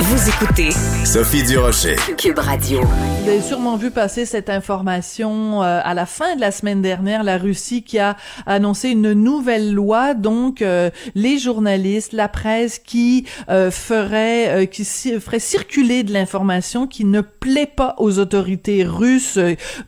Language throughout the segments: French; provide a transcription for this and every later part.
Vous écoutez Sophie Durocher. Cube Radio. Vous avez sûrement vu passer cette information euh, à la fin de la semaine dernière, la Russie qui a annoncé une nouvelle loi, donc euh, les journalistes, la presse qui euh, ferait, qui ferait circuler de l'information qui ne plaît pas aux autorités russes,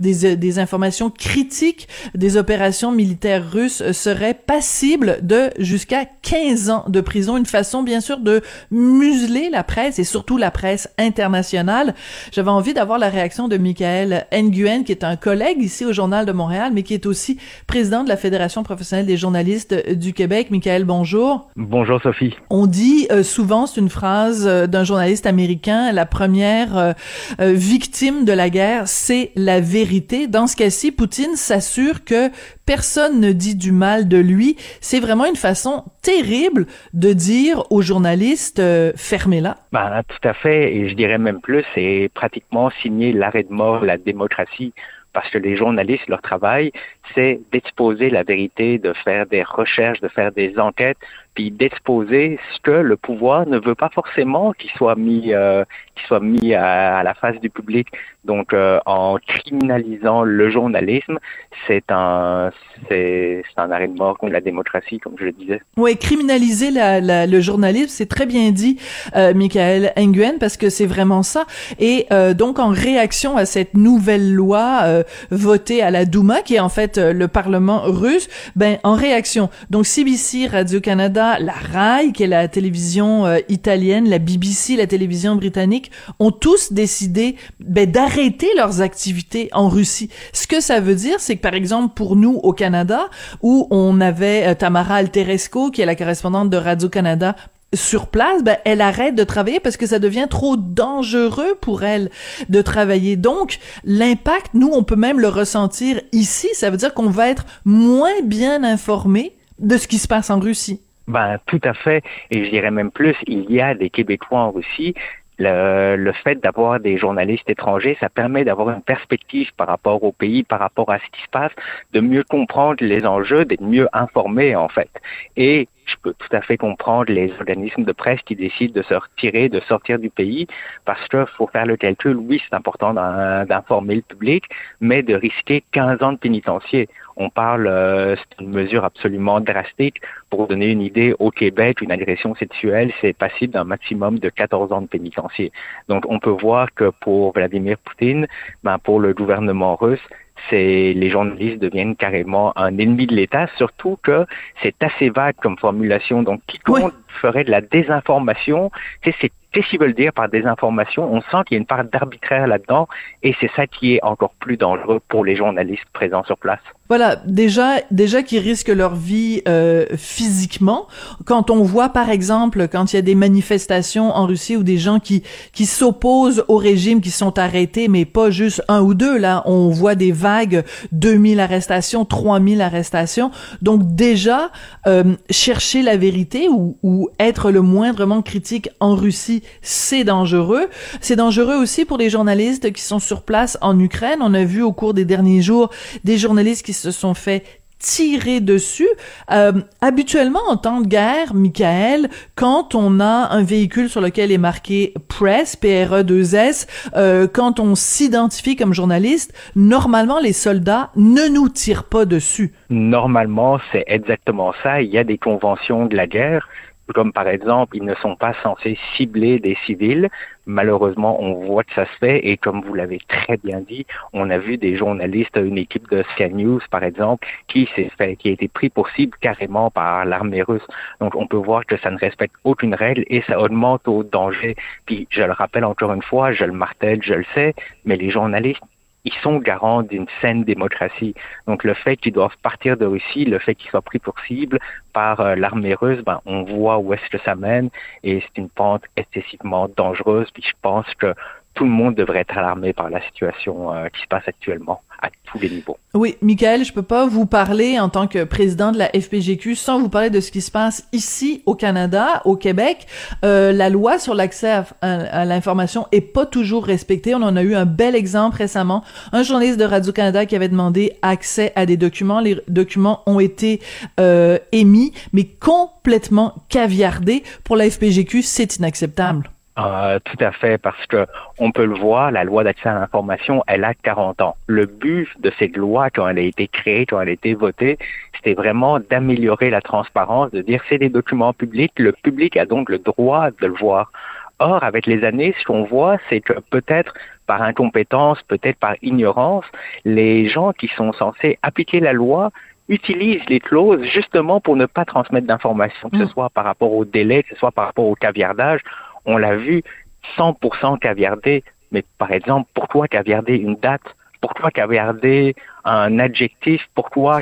des, des informations critiques des opérations militaires russes seraient passibles de jusqu'à 15 ans de prison, une façon bien sûr de museler la presse et surtout la presse internationale. J'avais envie d'avoir la réaction de Michael Nguyen, qui est un collègue ici au Journal de Montréal, mais qui est aussi président de la Fédération professionnelle des journalistes du Québec. Michael, bonjour. Bonjour Sophie. On dit euh, souvent, c'est une phrase euh, d'un journaliste américain, la première euh, victime de la guerre, c'est la vérité. Dans ce cas-ci, Poutine s'assure que personne ne dit du mal de lui. C'est vraiment une façon terrible de dire aux journalistes euh, fermez-la. Ben, tout à fait, et je dirais même plus, c'est pratiquement signer l'arrêt de mort la démocratie parce que les journalistes, leur travail, c'est d'exposer la vérité, de faire des recherches, de faire des enquêtes, puis d'exposer ce que le pouvoir ne veut pas forcément qu'il soit mis, euh, qu'il soit mis à, la face du public. Donc, euh, en criminalisant le journalisme, c'est un, c'est, un arrêt de mort contre la démocratie, comme je le disais. Oui, criminaliser la, la, le journalisme, c'est très bien dit, euh, Michael Nguyen, parce que c'est vraiment ça. Et euh, donc, en réaction à cette nouvelle loi euh, votée à la Douma, qui est en fait euh, le Parlement russe, ben en réaction, donc CBC, Radio Canada, la RAI, qui est la télévision italienne, la BBC, la télévision britannique, ont tous décidé ben, d'arrêter leurs activités en Russie. Ce que ça veut dire, c'est que par exemple pour nous au Canada, où on avait euh, Tamara Alteresco, qui est la correspondante de Radio Canada sur place, ben, elle arrête de travailler parce que ça devient trop dangereux pour elle de travailler. Donc, l'impact, nous, on peut même le ressentir ici. Ça veut dire qu'on va être moins bien informé de ce qui se passe en Russie. Ben, tout à fait. Et je dirais même plus, il y a des Québécois en Russie le, le fait d'avoir des journalistes étrangers, ça permet d'avoir une perspective par rapport au pays, par rapport à ce qui se passe, de mieux comprendre les enjeux, d'être mieux informé en fait. Et je peux tout à fait comprendre les organismes de presse qui décident de se retirer, de sortir du pays, parce qu'il faut faire le calcul. Oui, c'est important d'informer le public, mais de risquer 15 ans de pénitencier. On parle, euh, c'est une mesure absolument drastique. Pour donner une idée, au Québec, une agression sexuelle, c'est passible d'un maximum de 14 ans de pénitencier. Donc, on peut voir que pour Vladimir Poutine, ben, pour le gouvernement russe, c'est les journalistes deviennent carrément un ennemi de l'État, surtout que c'est assez vague comme formulation. Donc, quiconque ferait de la désinformation, c'est Qu'est-ce qu'ils veulent dire par désinformation? On sent qu'il y a une part d'arbitraire là-dedans et c'est ça qui est encore plus dangereux pour les journalistes présents sur place. Voilà, déjà, déjà qui risquent leur vie euh, physiquement. Quand on voit, par exemple, quand il y a des manifestations en Russie ou des gens qui qui s'opposent au régime, qui sont arrêtés, mais pas juste un ou deux. Là, on voit des vagues, 2000 arrestations, 3000 arrestations. Donc déjà, euh, chercher la vérité ou, ou être le moindrement critique en Russie c'est dangereux. C'est dangereux aussi pour les journalistes qui sont sur place en Ukraine. On a vu au cours des derniers jours des journalistes qui se sont fait tirer dessus. Euh, habituellement, en temps de guerre, Michael, quand on a un véhicule sur lequel est marqué Press, P-R-E-2-S, euh, quand on s'identifie comme journaliste, normalement, les soldats ne nous tirent pas dessus. Normalement, c'est exactement ça. Il y a des conventions de la guerre comme par exemple, ils ne sont pas censés cibler des civils. Malheureusement, on voit que ça se fait et comme vous l'avez très bien dit, on a vu des journalistes, une équipe de Sky News par exemple, qui s'est fait, qui a été pris pour cible carrément par l'armée russe. Donc on peut voir que ça ne respecte aucune règle et ça augmente au danger. Puis je le rappelle encore une fois, je le martèle, je le sais, mais les journalistes ils sont garants d'une saine démocratie. Donc le fait qu'ils doivent partir de Russie, le fait qu'ils soient pris pour cible par euh, l'armée russe, ben, on voit où est-ce que ça mène et c'est une pente excessivement dangereuse. Puis je pense que tout le monde devrait être alarmé par la situation euh, qui se passe actuellement à tous les niveaux. Oui, Michael, je peux pas vous parler en tant que président de la FPGQ sans vous parler de ce qui se passe ici au Canada, au Québec. Euh, la loi sur l'accès à, à, l'information est pas toujours respectée. On en a eu un bel exemple récemment. Un journaliste de Radio-Canada qui avait demandé accès à des documents. Les documents ont été euh, émis, mais complètement caviardés. Pour la FPGQ, c'est inacceptable. Euh, tout à fait, parce que on peut le voir, la loi d'accès à l'information, elle a 40 ans. Le but de cette loi, quand elle a été créée, quand elle a été votée, c'était vraiment d'améliorer la transparence, de dire c'est des documents publics, le public a donc le droit de le voir. Or, avec les années, ce qu'on voit, c'est que peut-être par incompétence, peut-être par ignorance, les gens qui sont censés appliquer la loi utilisent les clauses justement pour ne pas transmettre d'informations, que ce mm. soit par rapport au délai, que ce soit par rapport au caviardage on l'a vu 100% caviarder. Mais par exemple, pourquoi caviarder une date? Pourquoi caviarder un adjectif? Pourquoi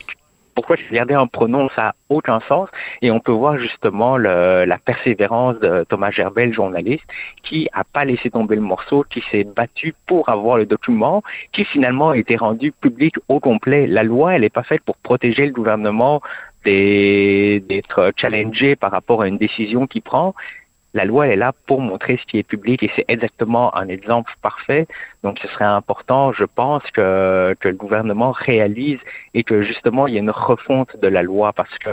pourquoi caviarder un pronom? Ça n'a aucun sens. Et on peut voir justement la persévérance de Thomas Gerbel, journaliste, qui a pas laissé tomber le morceau, qui s'est battu pour avoir le document, qui finalement a été rendu public au complet. La loi, elle n'est pas faite pour protéger le gouvernement d'être challengé par rapport à une décision qu'il prend la loi est là pour montrer ce qui est public et c'est exactement un exemple parfait. Donc ce serait important, je pense, que, que le gouvernement réalise et que justement il y ait une refonte de la loi parce que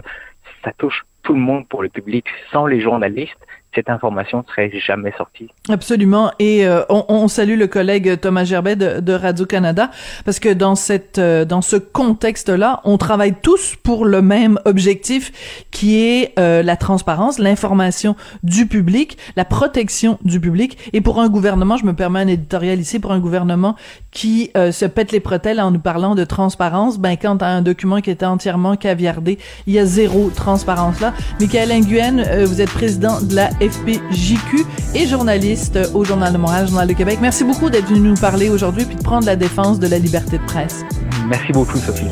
ça touche tout le monde pour le public. Sans les journalistes, cette information ne serait jamais sortie. Absolument. Et euh, on, on, salue le collègue Thomas Gerbet de, de Radio-Canada parce que dans cette euh, dans ce contexte-là, on travaille tous pour le même objectif qui est euh, la transparence, l'information du public, la protection du public. Et pour un gouvernement, je me permets un éditorial ici, pour un gouvernement qui se pète les bretelles en nous parlant de transparence, ben quand as un document qui était entièrement caviardé, il y a zéro transparence là. Michael Nguyen, vous êtes président de la FPJQ et journaliste au Journal de Montréal, Journal de Québec. Merci beaucoup d'être venu nous parler aujourd'hui puis de prendre la défense de la liberté de presse. Merci beaucoup, Sophie.